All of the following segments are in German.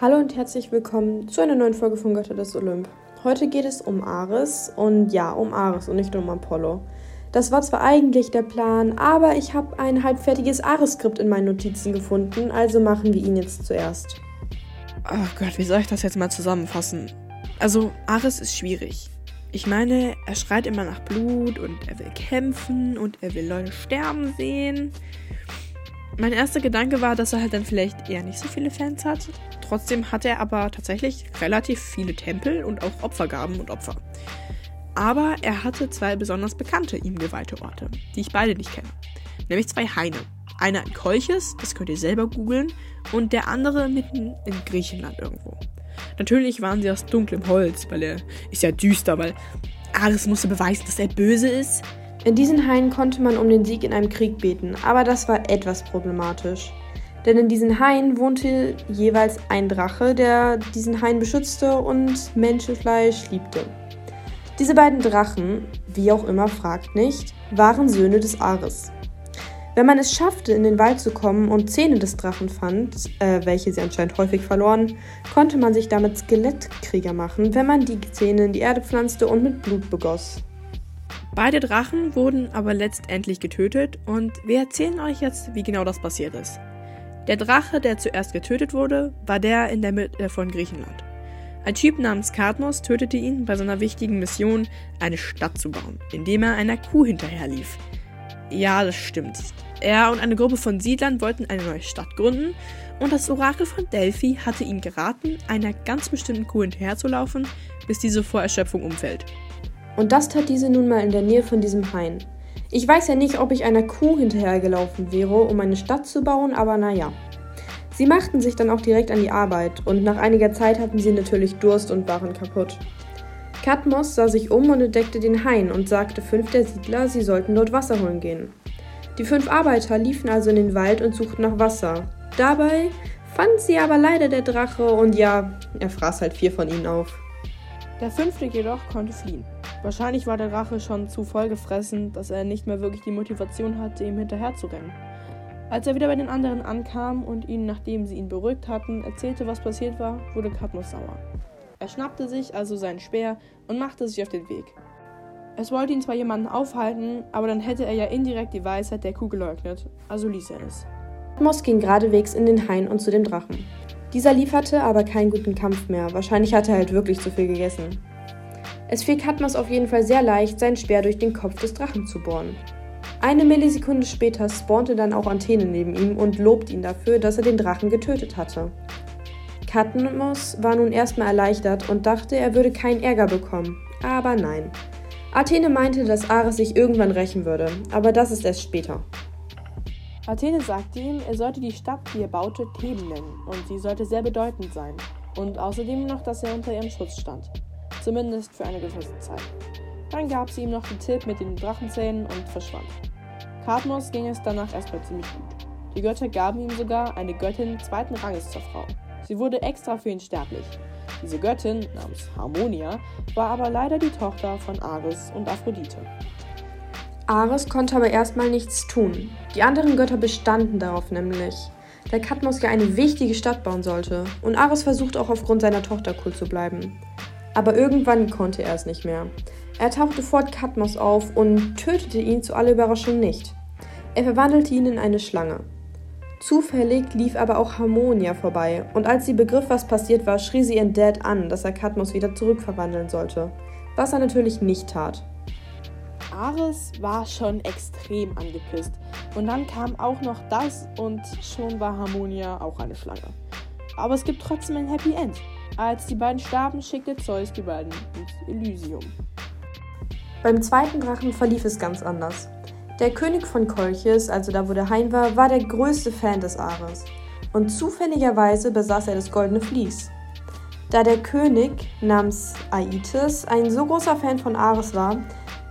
Hallo und herzlich willkommen zu einer neuen Folge von Götter des Olymp. Heute geht es um Ares und ja, um Ares und nicht um Apollo. Das war zwar eigentlich der Plan, aber ich habe ein halbfertiges Ares-Skript in meinen Notizen gefunden, also machen wir ihn jetzt zuerst. Oh Gott, wie soll ich das jetzt mal zusammenfassen? Also, Ares ist schwierig. Ich meine, er schreit immer nach Blut und er will kämpfen und er will Leute sterben sehen. Mein erster Gedanke war, dass er halt dann vielleicht eher nicht so viele Fans hat. Trotzdem hat er aber tatsächlich relativ viele Tempel und auch Opfergaben und Opfer. Aber er hatte zwei besonders bekannte ihm geweihte Orte, die ich beide nicht kenne. Nämlich zwei Haine. Einer in Kolchis, das könnt ihr selber googeln, und der andere mitten in Griechenland irgendwo. Natürlich waren sie aus dunklem Holz, weil er ist ja düster, weil Ares musste beweisen, dass er böse ist. In diesen Hainen konnte man um den Sieg in einem Krieg beten, aber das war etwas problematisch. Denn in diesen Haien wohnte jeweils ein Drache, der diesen Hain beschützte und Menschenfleisch liebte. Diese beiden Drachen, wie auch immer, fragt nicht, waren Söhne des Ares. Wenn man es schaffte, in den Wald zu kommen und Zähne des Drachen fand, äh, welche sie anscheinend häufig verloren, konnte man sich damit Skelettkrieger machen, wenn man die Zähne in die Erde pflanzte und mit Blut begoss. Beide Drachen wurden aber letztendlich getötet und wir erzählen euch jetzt, wie genau das passiert ist. Der Drache, der zuerst getötet wurde, war der in der Mitte von Griechenland. Ein Typ namens Kadmos tötete ihn bei seiner wichtigen Mission, eine Stadt zu bauen, indem er einer Kuh hinterherlief. Ja, das stimmt. Er und eine Gruppe von Siedlern wollten eine neue Stadt gründen und das Orakel von Delphi hatte ihm geraten, einer ganz bestimmten Kuh hinterherzulaufen, bis diese vor Erschöpfung umfällt. Und das tat diese nun mal in der Nähe von diesem Hain. Ich weiß ja nicht, ob ich einer Kuh hinterhergelaufen wäre, um eine Stadt zu bauen, aber naja. Sie machten sich dann auch direkt an die Arbeit und nach einiger Zeit hatten sie natürlich Durst und waren kaputt. Katmos sah sich um und entdeckte den Hain und sagte fünf der Siedler, sie sollten dort Wasser holen gehen. Die fünf Arbeiter liefen also in den Wald und suchten nach Wasser. Dabei fand sie aber leider der Drache und ja, er fraß halt vier von ihnen auf. Der fünfte jedoch konnte fliehen. Wahrscheinlich war der Drache schon zu voll gefressen, dass er nicht mehr wirklich die Motivation hatte, ihm hinterherzurennen. Als er wieder bei den anderen ankam und ihnen, nachdem sie ihn beruhigt hatten, erzählte, was passiert war, wurde Katmos sauer. Er schnappte sich also seinen Speer und machte sich auf den Weg. Es wollte ihn zwar jemanden aufhalten, aber dann hätte er ja indirekt die Weisheit der Kuh geleugnet, also ließ er es. Katmos ging geradewegs in den Hain und zu dem Drachen. Dieser lieferte aber keinen guten Kampf mehr, wahrscheinlich hatte er halt wirklich zu viel gegessen. Es fiel Katmos auf jeden Fall sehr leicht, sein Speer durch den Kopf des Drachen zu bohren. Eine Millisekunde später spawnte dann auch Anthene neben ihm und lobte ihn dafür, dass er den Drachen getötet hatte. Katmos war nun erstmal erleichtert und dachte, er würde keinen Ärger bekommen. Aber nein. Athene meinte, dass Ares sich irgendwann rächen würde, aber das ist erst später. Athene sagte ihm, er sollte die Stadt, die er baute, Theben nennen und sie sollte sehr bedeutend sein. Und außerdem noch, dass er unter ihrem Schutz stand zumindest für eine gewisse Zeit. Dann gab sie ihm noch den Tipp mit den Drachenzähnen und verschwand. Kadmos ging es danach erstmal ziemlich gut. Die Götter gaben ihm sogar eine Göttin zweiten Ranges zur Frau. Sie wurde extra für ihn sterblich. Diese Göttin, namens Harmonia, war aber leider die Tochter von Ares und Aphrodite. Ares konnte aber erstmal nichts tun. Die anderen Götter bestanden darauf nämlich, da Kadmos ja eine wichtige Stadt bauen sollte und Ares versucht auch aufgrund seiner Tochter cool zu bleiben. Aber irgendwann konnte er es nicht mehr. Er tauchte fort Katmos auf und tötete ihn zu aller Überraschung nicht. Er verwandelte ihn in eine Schlange. Zufällig lief aber auch Harmonia vorbei, und als sie begriff, was passiert war, schrie sie ihren Dad an, dass er Katmos wieder zurückverwandeln sollte. Was er natürlich nicht tat. Ares war schon extrem angepisst. Und dann kam auch noch das und schon war Harmonia auch eine Schlange. Aber es gibt trotzdem ein Happy End. Als die beiden starben, schickte Zeus die beiden ins Elysium. Beim zweiten Drachen verlief es ganz anders. Der König von Kolchis, also da wo der Hain war, war der größte Fan des Ares. Und zufälligerweise besaß er das goldene Vlies. Da der König namens Aetes ein so großer Fan von Ares war,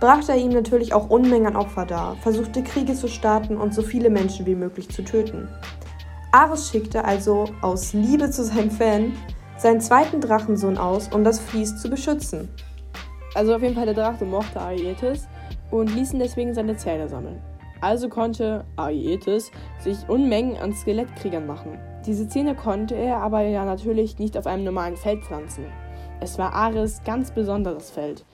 brachte er ihm natürlich auch Unmengen an Opfer dar, versuchte Kriege zu starten und so viele Menschen wie möglich zu töten. Ares schickte also aus Liebe zu seinem Fan seinen zweiten Drachensohn aus, um das Vlies zu beschützen. Also auf jeden Fall der Drache mochte Aietes und ließ ihn deswegen seine Zähne sammeln. Also konnte Aietes sich Unmengen an Skelettkriegern machen. Diese Zähne konnte er aber ja natürlich nicht auf einem normalen Feld pflanzen. Es war Ares ganz besonderes Feld,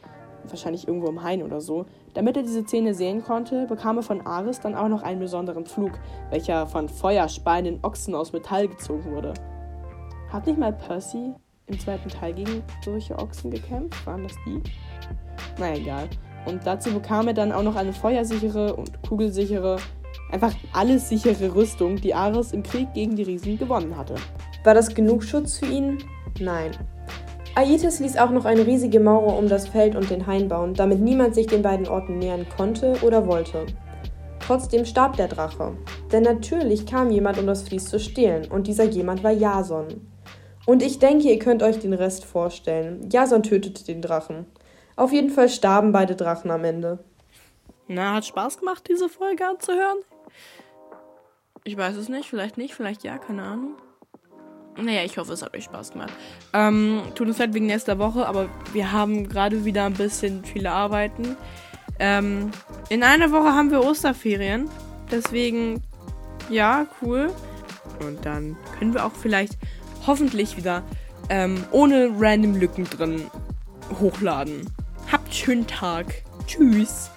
wahrscheinlich irgendwo im Hain oder so. Damit er diese Zähne sehen konnte, bekam er von Ares dann auch noch einen besonderen Pflug, welcher von feuerspeienden Ochsen aus Metall gezogen wurde. Hat nicht mal Percy im zweiten Teil gegen solche Ochsen gekämpft? Waren das die? Na egal. Und dazu bekam er dann auch noch eine feuersichere und kugelsichere Einfach alles sichere Rüstung, die Ares im Krieg gegen die Riesen gewonnen hatte. War das genug Schutz für ihn? Nein. Aietes ließ auch noch eine riesige Mauer um das Feld und den Hain bauen, damit niemand sich den beiden Orten nähern konnte oder wollte. Trotzdem starb der Drache. Denn natürlich kam jemand, um das Vlies zu stehlen, und dieser jemand war Jason. Und ich denke, ihr könnt euch den Rest vorstellen. Jason tötete den Drachen. Auf jeden Fall starben beide Drachen am Ende. Na, hat Spaß gemacht, diese Folge anzuhören? Ich weiß es nicht, vielleicht nicht, vielleicht ja, keine Ahnung. Naja, ich hoffe, es hat euch Spaß gemacht. Ähm, tut uns leid wegen nächster Woche, aber wir haben gerade wieder ein bisschen viele Arbeiten. Ähm, in einer Woche haben wir Osterferien. Deswegen, ja, cool. Und dann können wir auch vielleicht hoffentlich wieder ähm, ohne random Lücken drin hochladen. Habt schönen Tag. Tschüss.